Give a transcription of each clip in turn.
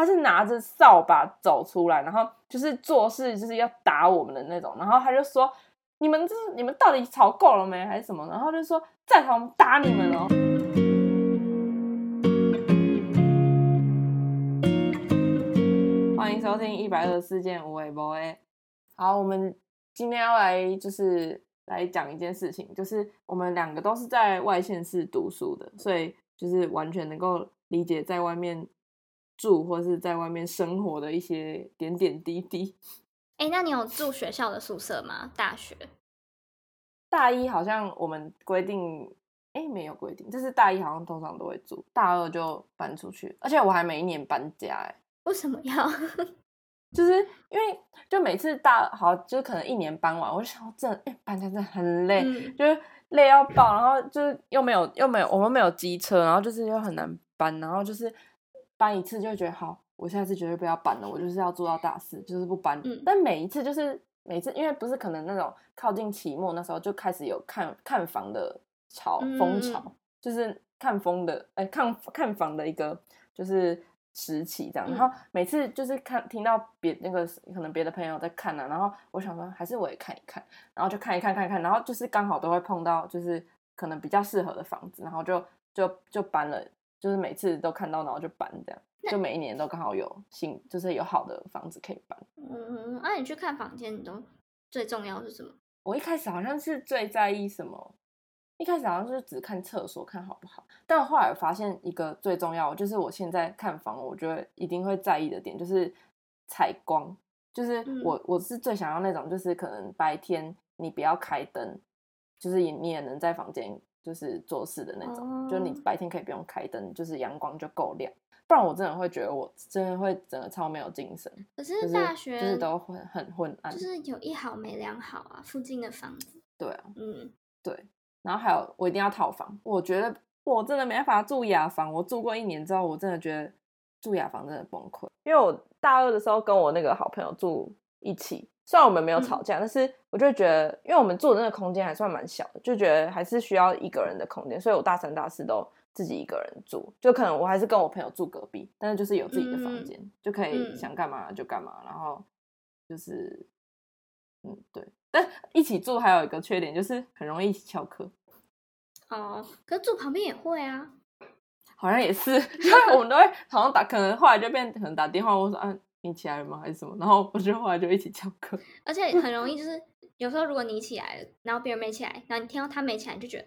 他是拿着扫把走出来，然后就是做事就是要打我们的那种，然后他就说：“你们这你们到底吵够了没？还是什么？”然后就说：“再吵我们打你们哦。”欢迎收听一百二十四件无尾 boy。好，我们今天要来就是来讲一件事情，就是我们两个都是在外县市读书的，所以就是完全能够理解在外面住或是在外面生活的一些点点滴滴。哎，那你有住学校的宿舍吗？大学大一好像我们规定，哎，没有规定，就是大一好像通常都会住，大二就搬出去，而且我还每一年搬家，哎。为什么要？就是因为就每次大好，就是可能一年搬完，我就想，真哎搬家真的很累，就是累要爆，然后就是又没有又没有我们没有机车，然后就是又很难搬，然后就是搬一次就会觉得好，我下次绝对不要搬了，我就是要做到大四，就是不搬。但每一次就是每次，因为不是可能那种靠近期末那时候就开始有看看房的潮风潮，就是看风的哎看看房的一个就是。时期这样，然后每次就是看听到别那个可能别的朋友在看呢，然后我想说还是我也看一看，然后就看一看看一看，然后就是刚好都会碰到就是可能比较适合的房子，然后就就就搬了，就是每次都看到然后就搬这样，就每一年都刚好有新就是有好的房子可以搬。嗯嗯，那你去看房间，你都最重要是什么？我一开始好像是最在意什么。一开始好像是只看厕所看好不好，但我后来发现一个最重要，就是我现在看房，我觉得一定会在意的点就是采光，就是我我是最想要那种，就是可能白天你不要开灯，就是你也能在房间就是做事的那种，就是你白天可以不用开灯，就是阳光就够亮，不然我真的会觉得我真的会整个超没有精神。可是大学就是都会很昏暗，就是有一好没两好啊，附近的房子。对啊，嗯，对。然后还有，我一定要套房。我觉得我真的没法住雅房。我住过一年之后，我真的觉得住雅房真的崩溃。因为我大二的时候跟我那个好朋友住一起，虽然我们没有吵架，但是我就觉得，因为我们住的那个空间还算蛮小的，就觉得还是需要一个人的空间。所以我大三、大四都自己一个人住，就可能我还是跟我朋友住隔壁，但是就是有自己的房间，就可以想干嘛就干嘛。然后就是，嗯，对。但一起住还有一个缺点，就是很容易一起翘课。哦，可是住旁边也会啊。好像也是，因 为我们都会好像打，可能后来就变可能打电话，我说啊，你起来了吗？还是什么？然后我就后来就一起翘课。而且很容易就是有时候如果你起来了，然后别人没起来，然后你听到他没起来，你就觉得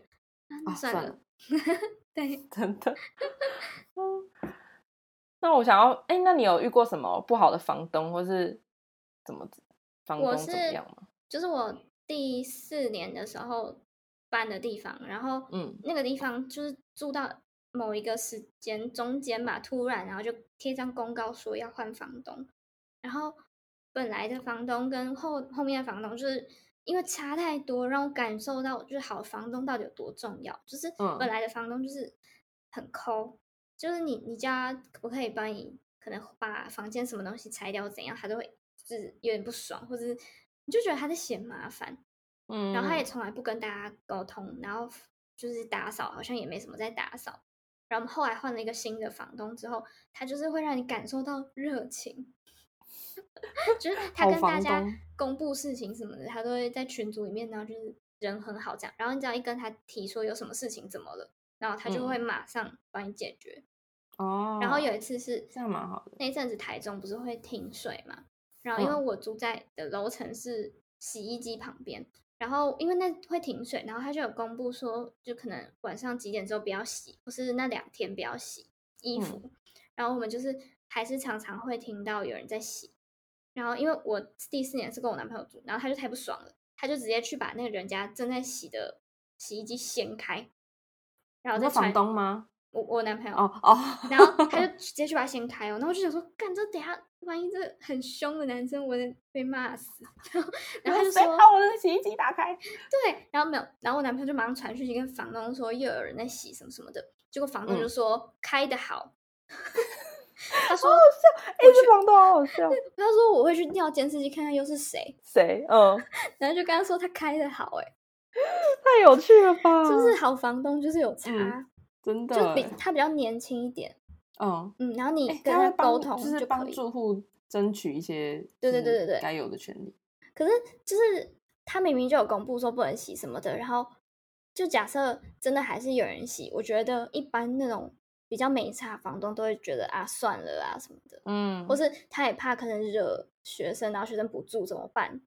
啊算了。对，真的。那我想要，哎，那你有遇过什么不好的房东，或是怎么房东怎么样吗？就是我第四年的时候搬的地方，然后嗯，那个地方就是住到某一个时间中间吧，突然然后就贴张公告说要换房东，然后本来的房东跟后后面的房东就是因为差太多，让我感受到就是好房东到底有多重要。就是本来的房东就是很抠，就是你你家可不可以帮你可能把房间什么东西拆掉怎样，他都会就是有点不爽，或者是。你就觉得他在嫌麻烦，嗯，然后他也从来不跟大家沟通，然后就是打扫好像也没什么在打扫，然后后来换了一个新的房东之后，他就是会让你感受到热情，就是 他跟大家公布事情什么的，他都会在群组里面，然后就是人很好这样，然后你只要一跟他提说有什么事情怎么了，然后他就会马上帮你解决，哦，然后有一次是这样蛮好的，那一阵子台中不是会停水嘛？然后，因为我住在的楼层是洗衣机旁边，然后因为那会停水，然后他就有公布说，就可能晚上几点之后不要洗，或是那两天不要洗衣服。然后我们就是还是常常会听到有人在洗。然后因为我第四年是跟我男朋友住，然后他就太不爽了，他就直接去把那个人家正在洗的洗衣机掀开，然后再房东吗？我我男朋友哦哦，然后他就 直接去把它掀开哦，然后我就想说，干这等下万一这很凶的男生，我得被骂死。然后他就说，把我的洗衣机打开。对，然后没有，然后我男朋友就马上传讯息跟房东说，又有人在洗什么什么的。结果房东就说开的好，他说好笑，哎，这房东好好笑。他说我会去调监视器看看又是谁谁，嗯，然后就跟他说他开的好，哎，太有趣了吧？就是好房东就是有差。真的，就比他比较年轻一点，嗯嗯，然后你跟他沟通，就是帮住户争取一些对对对对对该有的权利。可是就是他明明就有公布说不能洗什么的，然后就假设真的还是有人洗，我觉得一般那种比较没差房东都会觉得啊算了啊什么的，嗯，或是他也怕可能惹学生，然后学生不住怎么办？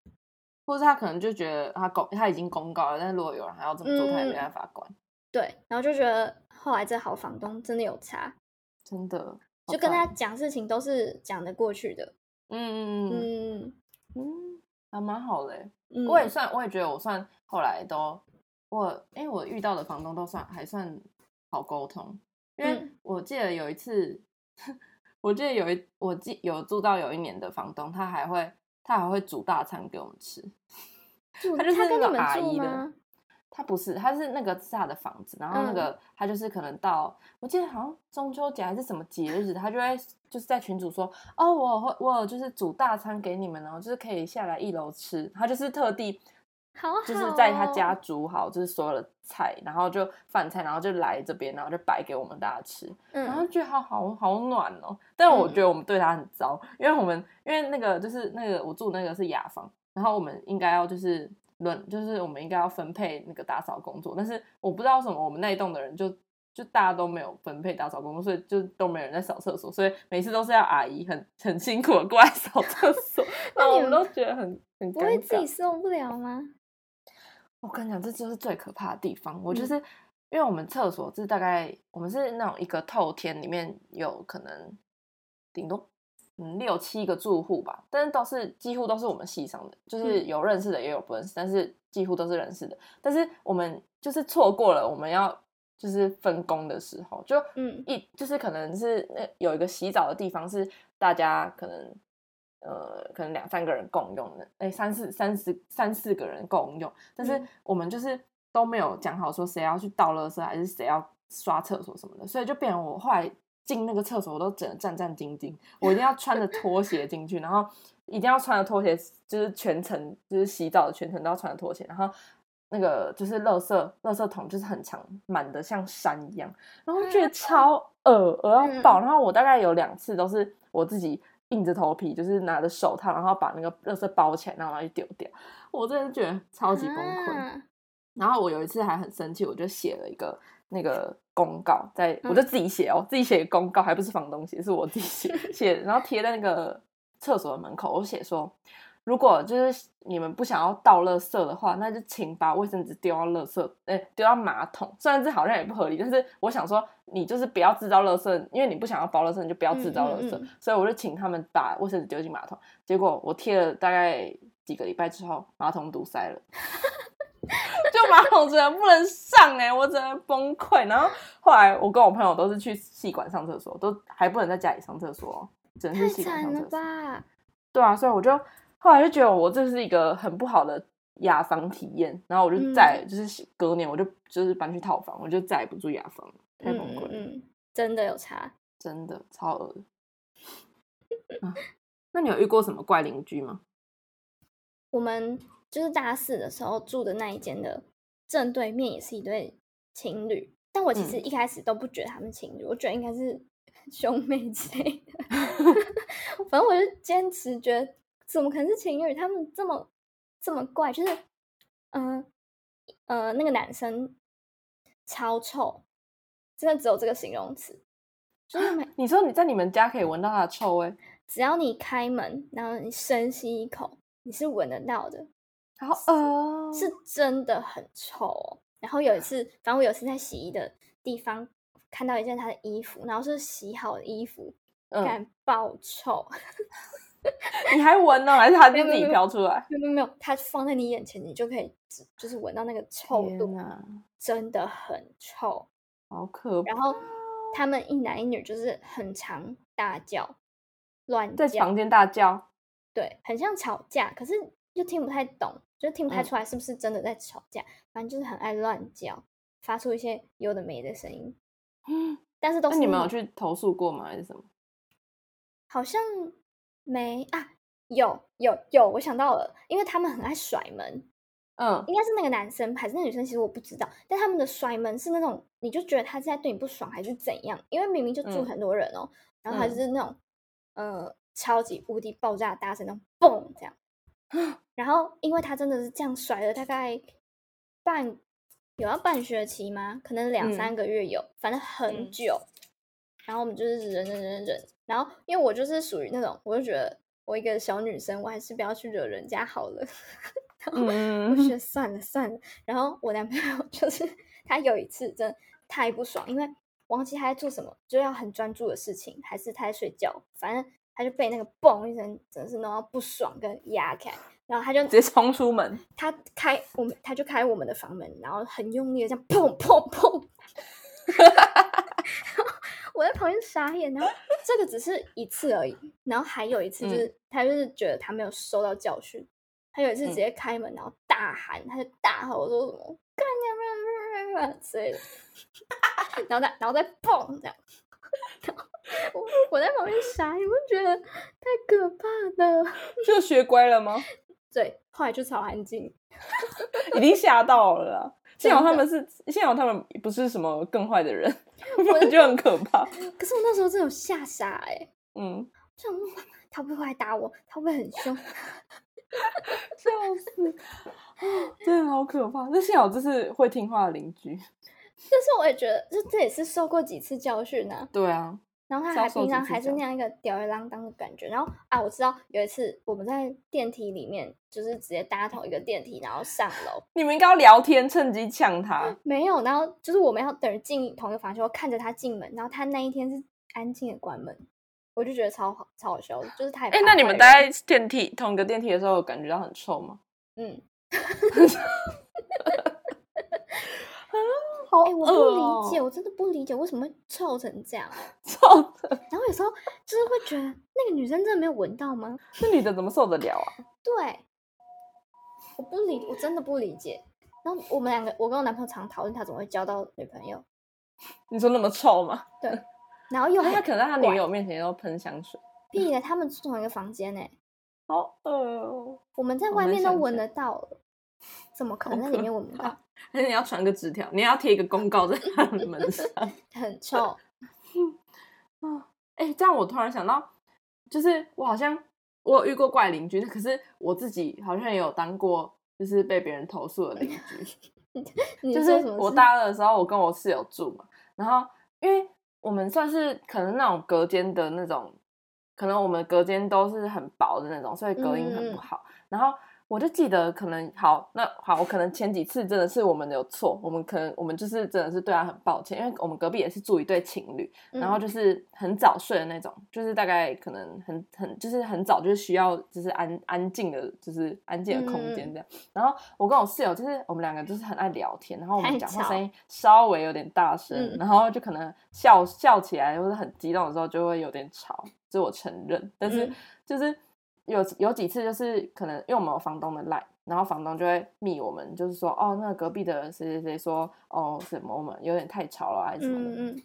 或是他可能就觉得他公他已经公告了，但是如果有人还要这么做，他也没办法管。对，然后就觉得后来这好房东真的有差，真的就跟他讲事情都是讲得过去的。嗯嗯嗯嗯，还蛮好的。我也算，我也觉得我算后来都我，因为我遇到的房东都算还算好沟通。因为我记得有一次，我记得有一我记有住到有一年的房东，他还会。他还会煮大餐给我们吃，他就是那个阿姨的。他不是，他是那个是他的房子，然后那个他就是可能到，我记得好像中秋节还是什么节日，他就会就是在群主说，哦，我会我就是煮大餐给你们哦，就是可以下来一楼吃。他就是特地。好就是在他家煮好，就是所有的菜，然后就饭菜，然后就来这边，然后就摆给我们大家吃，然后觉得好好好暖哦。但我觉得我们对他很糟，因为我们因为那个就是那个我住那个是雅房，然后我们应该要就是轮，就是我们应该要分配那个打扫工作，但是我不知道什么，我们那一栋的人就就大家都没有分配打扫工作，所以就都没人在扫厕所，所以每次都是要阿姨很很辛苦的过来扫厕所，那我们都觉得很很不会自己受不了吗？我跟你讲，这就是最可怕的地方。我就是因为我们厕所是大概我们是那种一个透天，里面有可能顶多嗯六七个住户吧，但是都是几乎都是我们系上的，就是有认识的也有不认识，但是几乎都是认识的。但是我们就是错过了我们要就是分工的时候，就嗯一就是可能是那有一个洗澡的地方是大家可能。呃，可能两三个人共用的，哎，三四三四三四个人共用，但是我们就是都没有讲好说谁要去倒垃圾，还是谁要刷厕所什么的，所以就变成我后来进那个厕所，我都整的战战兢兢，我一定要穿着拖鞋进去，然后一定要穿着拖鞋，就是全程就是洗澡的全程都要穿着拖鞋，然后那个就是垃圾垃圾桶就是很长，满的像山一样，然后觉得超恶恶要爆，然后我大概有两次都是我自己。硬着头皮，就是拿着手套，然后把那个垃圾包起来，然后去丢掉。我真的觉得超级崩溃。然后我有一次还很生气，我就写了一个那个公告，在我就自己写哦，自己写公告，还不是房东写，是我自己写 写，然后贴在那个厕所的门口。我写说。如果就是你们不想要倒垃圾的话，那就请把卫生纸丢到垃圾，哎，丢到马桶。虽然这好像也不合理，但是我想说，你就是不要制造垃圾，因为你不想要包垃圾，你就不要制造垃圾。所以我就请他们把卫生纸丢进马桶。结果我贴了大概几个礼拜之后，马桶堵塞了，就马桶真的不能上哎，我真的崩溃。然后后来我跟我朋友都是去戏馆上厕所，都还不能在家里上厕所，只能去戏馆上厕所。对啊，所以我就。后来就觉得我这是一个很不好的雅房体验，然后我就再就是隔年我就就是搬去套房，我就再也不住雅房了，太崩溃。嗯，真的有差，真的超恶。那你有遇过什么怪邻居吗？我们就是大四的时候住的那一间的正对面也是一对情侣，但我其实一开始都不觉得他们情侣，我觉得应该是兄妹之类的。反正我就坚持觉得。怎么可能是情侣？他们这么这么怪，就是，嗯呃，那个男生超臭，真的只有这个形容词。就是你说你在你们家可以闻到他的臭味，只要你开门，然后你深吸一口，你是闻得到的。好恶，是真的很臭。然后有一次，反正我有一次在洗衣的地方看到一件他的衣服，然后是洗好的衣服，感爆臭。你还闻呢？还是他自己飘出来？没有没有，它放在你眼前，你就可以就是闻到那个臭度啊，真的很臭，好可怕。然后他们一男一女就是很常大叫，乱在房间大叫，对，很像吵架，可是又听不太懂，就听不太出来是不是真的在吵架。反正就是很爱乱叫，发出一些有的没的声音。嗯，但是都是你们有去投诉过吗？还是什么？好像。没啊，有有有，我想到了，因为他们很爱甩门，嗯，应该是那个男生还是那女生，其实我不知道。但他们的甩门是那种，你就觉得他是在对你不爽还是怎样？因为明明就住很多人哦，然后还是那种呃超级无敌爆炸大声，那种嘣这样。然后因为他真的是这样甩了大概半有要半学期吗？可能两三个月有，反正很久。然后我们就是忍忍忍忍。然后因为我就是属于那种，我就觉得我一个小女生，我还是不要去惹人家好了。然后，我觉得算了算了。然后我男朋友 就是他有一次真的太不爽，因为忘记他在做什么，就要很专注的事情，还是他在睡觉，反正他就被那个嘣一声，真的是弄到不爽跟压开，然后他就直接冲出门。他开我们，他就开我们的房门，然后很用力的这样砰砰砰。我在旁边傻眼，然后这个只是一次而已，然后还有一次就是他就是觉得他没有收到教训。他有一次直接开门，然后大喊，他就大吼说什么“干你妈”之类的，然后再然后再蹦这样，我 我在旁边傻，你不觉得太可怕了？就学乖了吗？对，后来就超安静，已经吓到了。幸好他们是幸好他们不是什么更坏的人，我觉得很可怕。可是我那时候真的有吓傻哎，嗯，就他不会来打我，他会很凶。笑死！真的好可怕。那幸好这是会听话的邻居。但是我也觉得，这这也是受过几次教训呢。对啊。然后他还平常还是那样一个吊儿郎当的感觉。然后啊，我知道有一次我们在电梯里面，就是直接搭同一个电梯，然后上楼。你们应该要聊天，趁机呛他。没有，然后就是我们要等进同一个房间，我看着他进门。然后他那一天是安静的关门。我就觉得超好，超好笑，就是太……哎，那你们待在电梯同一个电梯的时候，感觉到很臭吗？嗯，好，哎，我不理解，我真的不理解为什么会臭成这样，臭的。然后有时候就是会觉得，那个女生真的没有闻到吗？那女的怎么受得了啊？对，我不理，我真的不理解。然后我们两个，我跟我男朋友常讨论，他怎么会交到女朋友？你说那么臭吗？对。然后又 他可能在他女友面前要喷香水，屁的，他们住同一个房间呢，好恶哦。我们在外面都闻得到，怎么可能在里面闻不到？还是你要传个纸条，你要贴一个公告在他的门上，很臭。啊，哎，这样我突然想到，就是我好像我有遇过怪邻居，可是我自己好像也有当过，就是被别人投诉的邻居。就是我大二的时候，我跟我室友住嘛，然后因为。我们算是可能那种隔间的那种，可能我们隔间都是很薄的那种，所以隔音很不好。然后。我就记得，可能好，那好，我可能前几次真的是我们有错，我们可能我们就是真的是对他很抱歉，因为我们隔壁也是住一对情侣，然后就是很早睡的那种，就是大概可能很很就是很早就是需要就是安安静的，就是安静的空间这样。然后我跟我室友就是我们两个就是很爱聊天，然后我们讲话声音稍微有点大声，然后就可能笑笑起来或者很激动的时候就会有点吵，这我承认，但是就是。有有几次就是可能因为我们有房东的赖，然后房东就会密我们，就是说哦，那隔壁的谁谁谁说哦什么我们有点太吵了还是什么的。嗯嗯。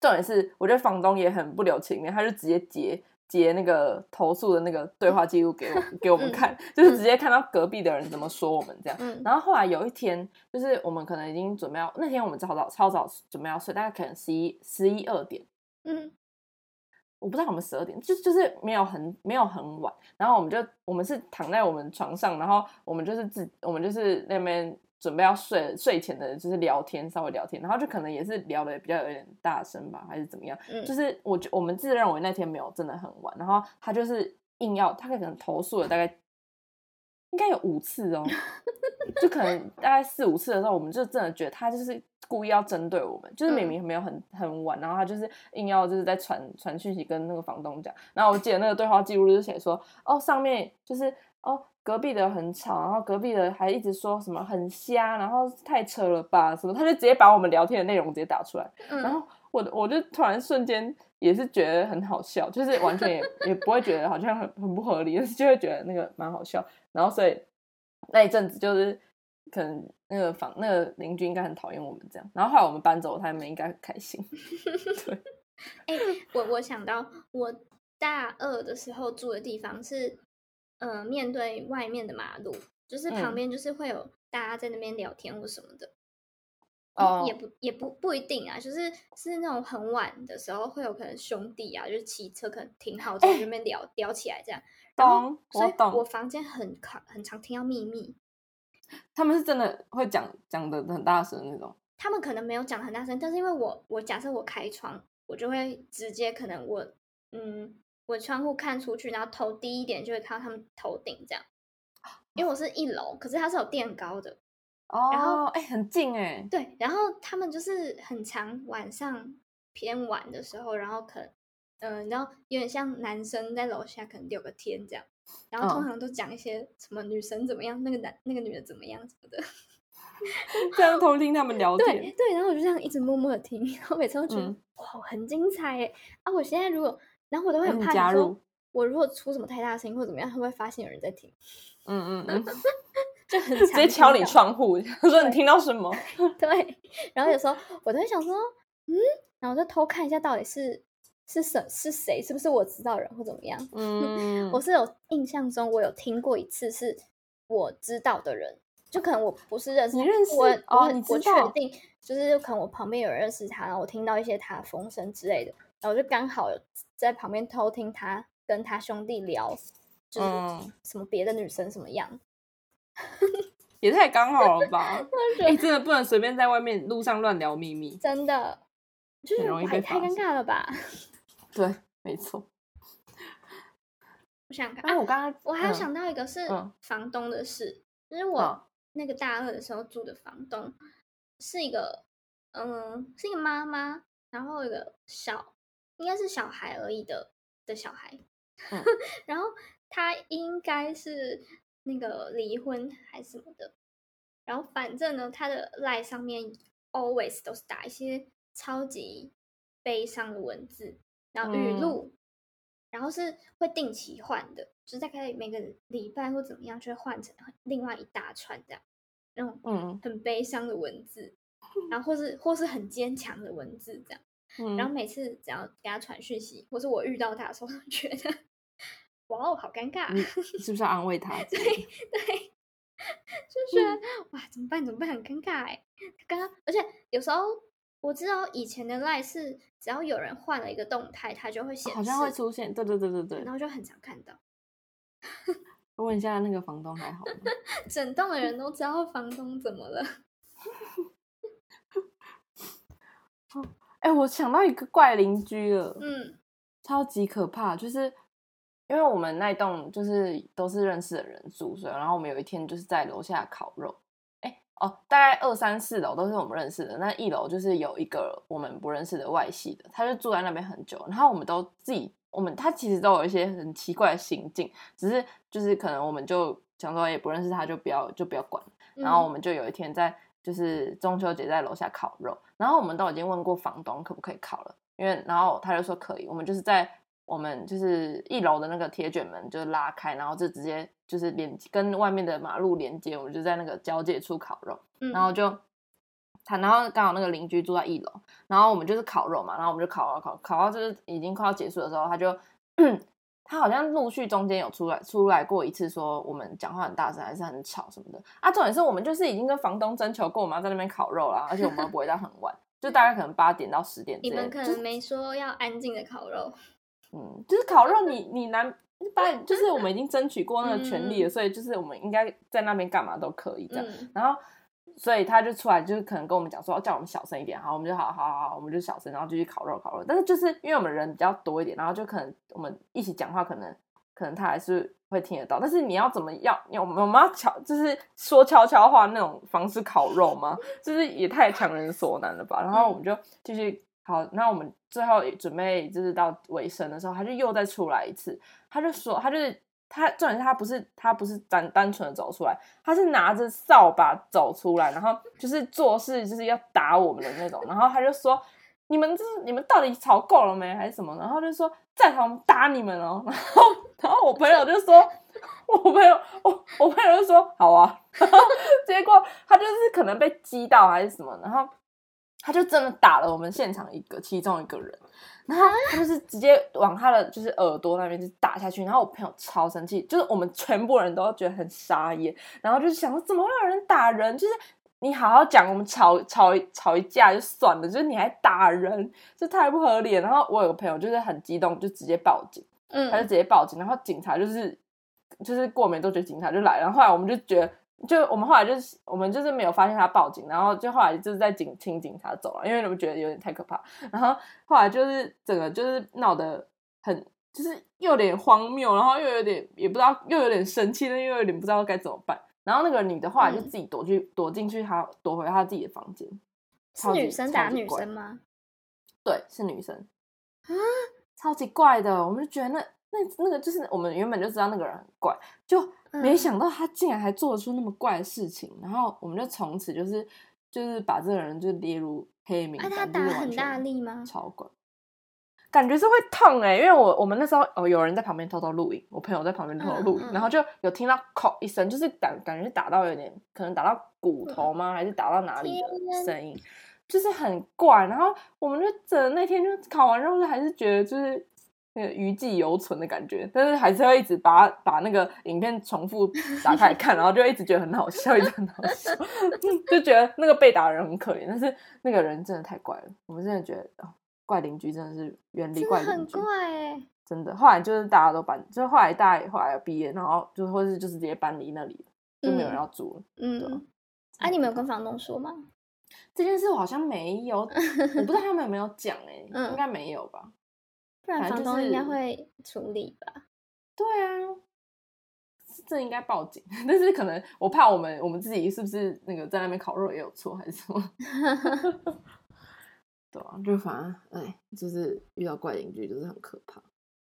重点是我觉得房东也很不留情面，他就直接截截那个投诉的那个对话记录给我给我们看，就是直接看到隔壁的人怎么说我们这样。然后后来有一天，就是我们可能已经准备要那天我们超早超早准备要睡，大概可能十一十一二点。嗯。我不知道我们十二点，就就是没有很没有很晚，然后我们就我们是躺在我们床上，然后我们就是自我们就是那边准备要睡睡前的，就是聊天稍微聊天，然后就可能也是聊的比较有点大声吧，还是怎么样？就是我我们自认为那天没有真的很晚，然后他就是硬要他可能投诉了大概应该有五次哦，就可能大概四五次的时候，我们就真的觉得他就是。故意要针对我们，就是明明没有很很晚，然后他就是硬要就是在传传讯息跟那个房东讲。然后我记得那个对话记录就是写说，哦，上面就是哦隔壁的很吵，然后隔壁的还一直说什么很瞎，然后太扯了吧什么，他就直接把我们聊天的内容直接打出来。然后我我就突然瞬间也是觉得很好笑，就是完全也也不会觉得好像很很不合理，但是就会觉得那个蛮好笑。然后所以那一阵子就是。可能那个房那个邻居应该很讨厌我们这样，然后后来我们搬走，他们应该很开心。对，哎，我我想到我大二的时候住的地方是，呃，面对外面的马路，就是旁边就是会有大家在那边聊天或什么的。哦，也不也不不一定啊，就是是那种很晚的时候会有可能兄弟啊，就是骑车可能停好在那边聊聊起来这样。懂，所以懂。我房间很常很常听到秘密。他们是真的会讲讲的很大声那种。他们可能没有讲很大声，但是因为我我假设我开窗，我就会直接可能我嗯我窗户看出去，然后头低一点就会看到他们头顶这样。因为我是一楼，可是它是有垫高的哦，然后哎很近哎，对，然后他们就是很长晚上偏晚的时候，然后可能嗯，然后有点像男生在楼下可能聊个天这样，然后通常都讲一些什么女生怎么样，那个男那个女的怎么样什么的。这样偷听他们聊天，对对，然后我就这样一直默默的听，然后每次都觉得哇，很精彩哎！啊，我现在如果，然后我都会很怕加入，我如果出什么太大声音或怎么样，会不会发现有人在听？嗯嗯嗯，就很直接敲你窗户，他 说你听到什么？对，然后有时候我都会想说，嗯，然后就偷看一下到底是是什是谁，是不是我知道人或怎么样？嗯，我是有印象中我有听过一次是我知道的人。就可能我不是认识你认识我，我我确道定，就是可能我旁边有人认识他，然后我听到一些他的风声之类的，然后我就刚好在旁边偷听他跟他兄弟聊，就是什么别的女生什么样，也太刚好了吧？哎，真的不能随便在外面路上乱聊秘密，真的，就是很容易被太尴尬了吧？对，没错。我想看，哎，我刚刚我还有想到一个是房东的事，就是我。那个大二的时候住的房东是一个，嗯，是一个妈妈，然后一个小，应该是小孩而已的的小孩，然后他应该是那个离婚还是什么的，然后反正呢，他的 line 上面 always 都是打一些超级悲伤的文字，然后语录，然后是会定期换的。就是大概每个礼拜或怎么样，就会换成另外一大串这样，那种嗯很悲伤的文字，然后或是或是很坚强的文字这样，然后每次只要给他传讯息，或是我遇到他的时候，觉得哇哦好尴尬，是不是要安慰他？对 对，就觉得哇怎么办怎么办很尴尬哎，刚刚而且有时候我知道以前的赖是只要有人换了一个动态，它就会显示，好像会出现，对对对对对，然后就很常看到。问一下那个房东还好吗？整栋的人都知道房东怎么了。哎，我想到一个怪邻居了，嗯，超级可怕，就是因为我们那栋就是都是认识的人住，所以然后我们有一天就是在楼下烤肉，哎哦，大概二三四楼都是我们认识的，那一楼就是有一个我们不认识的外系的，他就住在那边很久，然后我们都自己。我们他其实都有一些很奇怪的行径，只是就是可能我们就想说也不认识他，就不要就不要管。然后我们就有一天在就是中秋节在楼下烤肉，然后我们都已经问过房东可不可以烤了，因为然后他就说可以。我们就是在我们就是一楼的那个铁卷门就拉开，然后就直接就是连跟外面的马路连接，我们就在那个交界处烤肉，然后就。他然后刚好那个邻居住在一楼，然后我们就是烤肉嘛，然后我们就烤烤烤烤到就是已经快要结束的时候，他就 他好像陆续中间有出来出来过一次，说我们讲话很大声还是很吵什么的啊。重点是我们就是已经跟房东征求过，我们要在那边烤肉了，而且我们不会到很晚，就大概可能八点到十点。你们可能没说要安静的烤肉，嗯，就是烤肉，你你难八就是我们已经争取过那个权利了，所以就是我们应该在那边干嘛都可以这样，然后。所以他就出来，就是可能跟我们讲说，叫我们小声一点，好，我们就好好好，我们就小声，然后继续烤肉烤肉。但是就是因为我们人比较多一点，然后就可能我们一起讲话，可能可能他还是会听得到。但是你要怎么要？我们我们要悄，就是说悄悄话那种方式烤肉吗？就是也太强人所难了吧？然后我们就继续好，那我们最后准备就是到尾声的时候，他就又再出来一次，他就说他就是。他重点是他不是他不是单单纯的走出来，他是拿着扫把走出来，然后就是做事就是要打我们的那种，然后他就说：“你们这是你们到底吵够了没还是什么？”然后就说：“再吵我们打你们哦。”然后然后我朋友就说：“我朋友我我朋友就说好啊。”结果他就是可能被激到还是什么，然后。他就真的打了我们现场一个其中一个人，然后他就是直接往他的就是耳朵那边就打下去，然后我朋友超生气，就是我们全部人都觉得很傻眼，然后就是想说怎么会有人打人？就是你好好讲，我们吵吵吵一架就算了，就是你还打人，这太不合理。然后我有个朋友就是很激动，就直接报警，嗯，他就直接报警，然后警察就是就是过没多久警察就来了，后来我们就觉得。就我们后来就是我们就是没有发现他报警，然后就后来就是在警请警察走了，因为我们觉得有点太可怕。然后后来就是整个就是闹得很，就是又有点荒谬，然后又有点也不知道，又有点生气，但又有点不知道该怎么办。然后那个女的后来就自己躲去躲进去，她躲回她自己的房间。是女生打女生吗？对，是女生啊，超级怪的。我们就觉得那那那个就是我们原本就知道那个人很怪，就。没想到他竟然还做出那么怪的事情，然后我们就从此就是就是把这个人就列入黑名单。他打很大力吗？超怪，感觉是会痛哎，因为我我们那时候哦有人在旁边偷偷录影，我朋友在旁边偷偷录影，然后就有听到“口”一声，就是感感觉是打到有点可能打到骨头吗？还是打到哪里的声音？就是很怪。然后我们就整那天就考完之后，还是觉得就是。那个余悸犹存的感觉，但是还是会一直把把那个影片重复打开看，然后就一直觉得很好笑，一直很好笑，就觉得那个被打的人很可怜，但是那个人真的太怪了，我们真的觉得怪邻居真的是远离怪邻居，很怪哎，真的。后来就是大家都搬，就是后来大家后来要毕业，然后就或是就是直接搬离那里，就没有人要住了。嗯，啊，你没有跟房东说吗？这件事我好像没有，我不知道他们有没有讲哎，应该没有吧。不然房东应该会处理吧？对啊，这应该报警。但是可能我怕我们我们自己是不是那个在那边烤肉也有错还是什么？对啊，就反正哎，就是遇到怪邻居就是很可怕。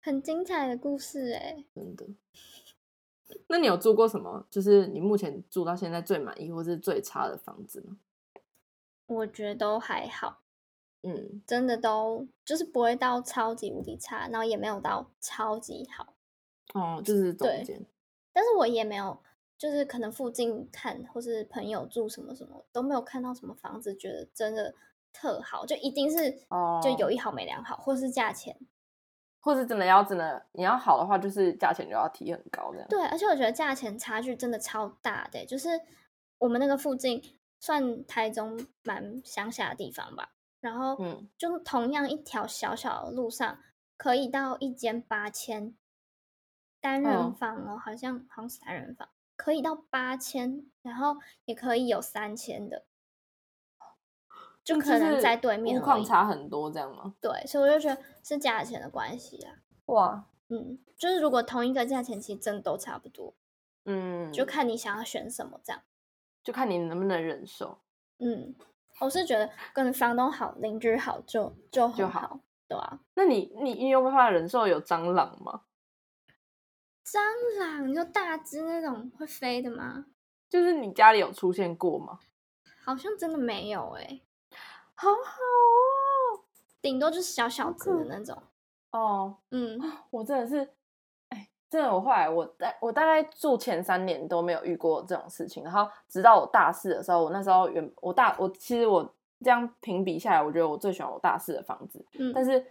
很精彩的故事哎，真的。那你有住过什么？就是你目前住到现在最满意或是最差的房子吗？我觉得都还好。嗯，真的都就是不会到超级无敌差，然后也没有到超级好，哦，就是中间。但是我也没有，就是可能附近看或是朋友住什么什么都没有看到什么房子，觉得真的特好，就一定是哦，就有一好没两好，或是价钱，或是真的要真的你要好的话，就是价钱就要提很高这样。对，而且我觉得价钱差距真的超大的，就是我们那个附近算台中蛮乡下的地方吧。然后，嗯，就同样一条小小的路上，可以到一间八千单人房哦，好像好像是单人房，可以到八千，然后也可以有三千的，就可能在对面，况差很多这样吗？对，所以我就觉得是价钱的关系啊。哇，嗯，就是如果同一个价钱，其实真的都差不多，嗯，就看你想要选什么这样，就看你能不能忍受，嗯。我是觉得跟房东好、邻居好就就就好，对啊。那你你你有办法忍受有蟑螂吗？蟑螂，你说大只那种会飞的吗？就是你家里有出现过吗？好像真的没有哎，好好哦，顶多就是小小只的那种。哦，嗯，我真的是。真的，我后来我大我大概住前三年都没有遇过这种事情，然后直到我大四的时候，我那时候原我大我其实我这样评比下来，我觉得我最喜欢我大四的房子，嗯，但是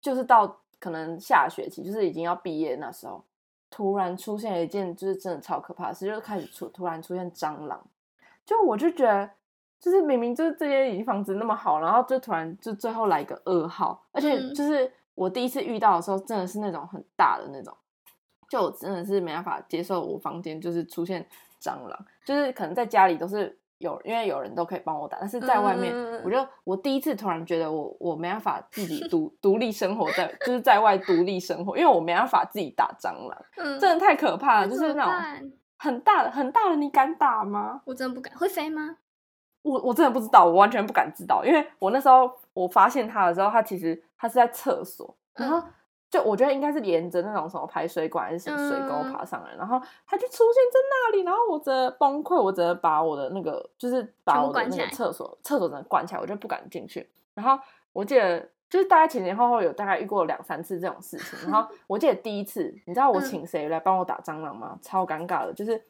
就是到可能下学期，就是已经要毕业那时候，突然出现了一件就是真的超可怕的事，就是开始出突然出现蟑螂，就我就觉得就是明明就是这些已经房子那么好，然后就突然就最后来一个噩耗，而且就是我第一次遇到的时候，真的是那种很大的那种。就真的是没办法接受，我房间就是出现蟑螂，就是可能在家里都是有，因为有人都可以帮我打，但是在外面，我就我第一次突然觉得我我没办法自己独 独立生活在，就是在外独立生活，因为我没办法自己打蟑螂，真的太可怕了，就是那种很大的很大的，你敢打吗？我真的不敢，会飞吗？我我真的不知道，我完全不敢知道，因为我那时候我发现它的时候，它其实它是在厕所，然后。就我觉得应该是沿着那种什么排水管还是什么水沟爬上来，然后它就出现在那里，然后我的崩溃，我只能把我的那个就是把我的那个厕所厕所整个关起来，我就不敢进去。然后我记得就是大概前前后后有大概遇过两三次这种事情。然后 我记得第一次，你知道我请谁来帮我打蟑螂吗？超尴尬的，就是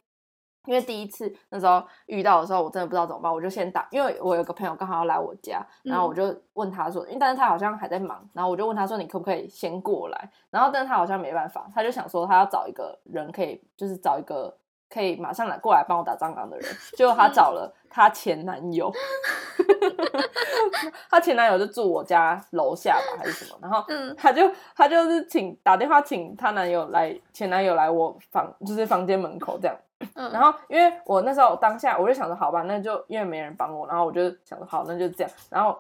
因为第一次那时候遇到的时候，我真的不知道怎么办，我就先打，因为我有个朋友刚好要来我家，然后我就问他说，因为但是他好像还在忙，然后我就问他说，你可不可以先过来？然后但是他好像没办法，他就想说他要找一个人可以，就是找一个可以马上来过来帮我打蟑螂的人，结果他找了他前男友，他前男友就住我家楼下吧还是什么，然后他就他就是请打电话请他男友来，前男友来我房就是房间门口这样。然后，因为我那时候当下，我就想着，好吧，那就因为没人帮我，然后我就想着，好，那就这样。然后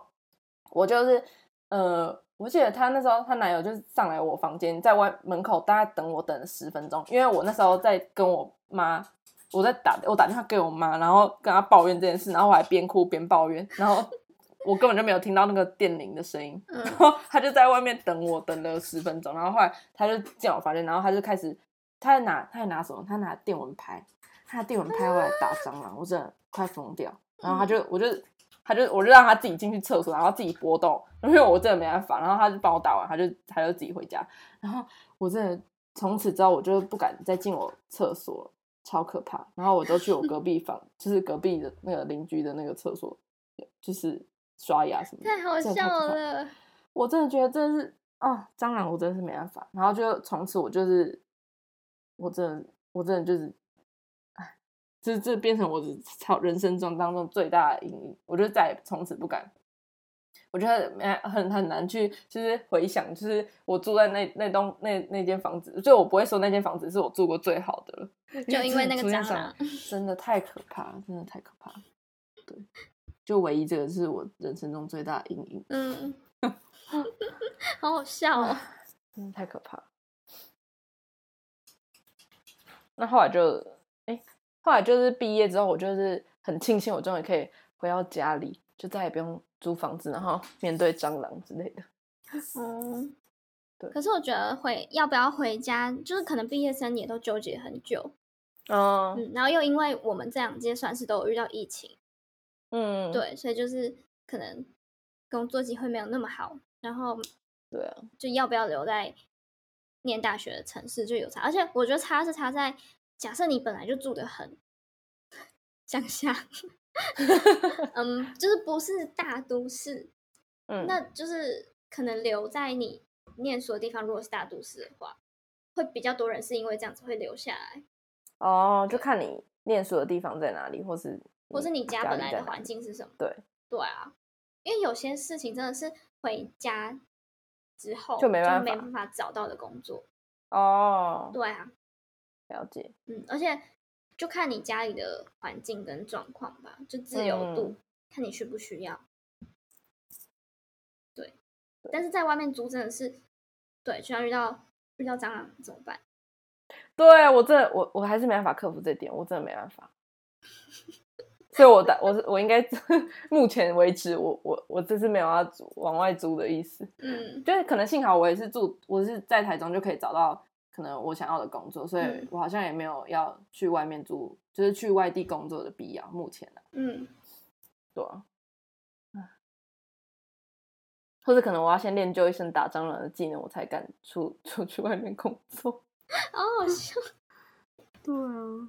我就是，呃，我记得她那时候她男友就是上来我房间，在外门口大概等我等了十分钟，因为我那时候在跟我妈，我在打我打电话给我妈，然后跟她抱怨这件事，然后我还边哭边抱怨，然后我根本就没有听到那个电铃的声音，然后她就在外面等我等了十分钟，然后后来她就进我房间，然后她就开始。他在拿，他在拿什么？他拿电蚊拍，他拿电蚊拍过来打蟑螂，我真的快疯掉。然后他就，我就，他就，我就让他自己进去厕所，然后自己搏斗，因为我真的没办法。然后他就帮我打完，他就，他就自己回家。然后我真的从此之后，我就不敢再进我厕所，超可怕。然后我都去我隔壁房，就是隔壁的那个邻居的那个厕所，就是刷牙什么。太好笑了！我真的觉得真的是啊，蟑螂我真的是没办法。然后就从此我就是。我真的，我真的就是，哎，这这变成我的超人生中当中最大的阴影。我就再也从此不敢。我觉得很很难去，就是回想，就是我住在那那栋那那间房子，就我不会说那间房子是我住过最好的了，就因为那个蟑螂，真的太可怕，真的太可怕。对，就唯一这个是我人生中最大的阴影。嗯，好好笑哦，真的太可怕。那后来就，哎，后来就是毕业之后，我就是很庆幸，我终于可以回到家里，就再也不用租房子，然后面对蟑螂之类的。嗯，对。可是我觉得回要不要回家，就是可能毕业生也都纠结很久。哦。嗯，然后又因为我们这两届算是都有遇到疫情，嗯，对，所以就是可能工作机会没有那么好，然后，对啊，就要不要留在。念大学的城市就有差，而且我觉得差是差在，假设你本来就住的很乡下，嗯，就是不是大都市，嗯，那就是可能留在你念书的地方，如果是大都市的话，会比较多人是因为这样子会留下来。哦，就看你念书的地方在哪里，或是或是你家本来的环境是什么？对，对啊，因为有些事情真的是回家。之后就没办法，没办法找到的工作哦。对啊，了解。嗯，而且就看你家里的环境跟状况吧，就自由度，看你需不需要。对，但是在外面租真的是，对，就像遇到遇到蟑螂怎么办？对我这我我还是没办法克服这点，我真的没办法。所以，我的我是我应该 目前为止，我我我这次没有要往外租的意思。嗯，就是可能幸好我也是住，我是在台中就可以找到可能我想要的工作，所以我好像也没有要去外面住，就是去外地工作的必要。目前的，嗯，对啊，或者可能我要先练就一身打蟑螂的技能，我才敢出出去外面工作。好好笑，对啊。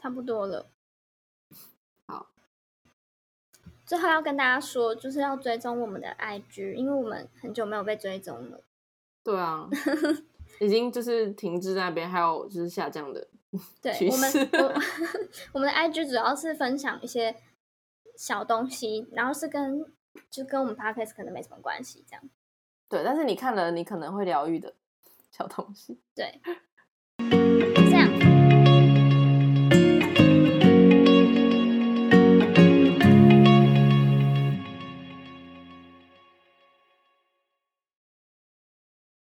差不多了，好。最后要跟大家说，就是要追踪我们的 IG，因为我们很久没有被追踪了。对啊，已经就是停滞在那边，还有就是下降的对，我们 我们的 IG 主要是分享一些小东西，然后是跟就跟我们 Podcast 可能没什么关系，这样。对，但是你看了，你可能会疗愈的 小东西。对，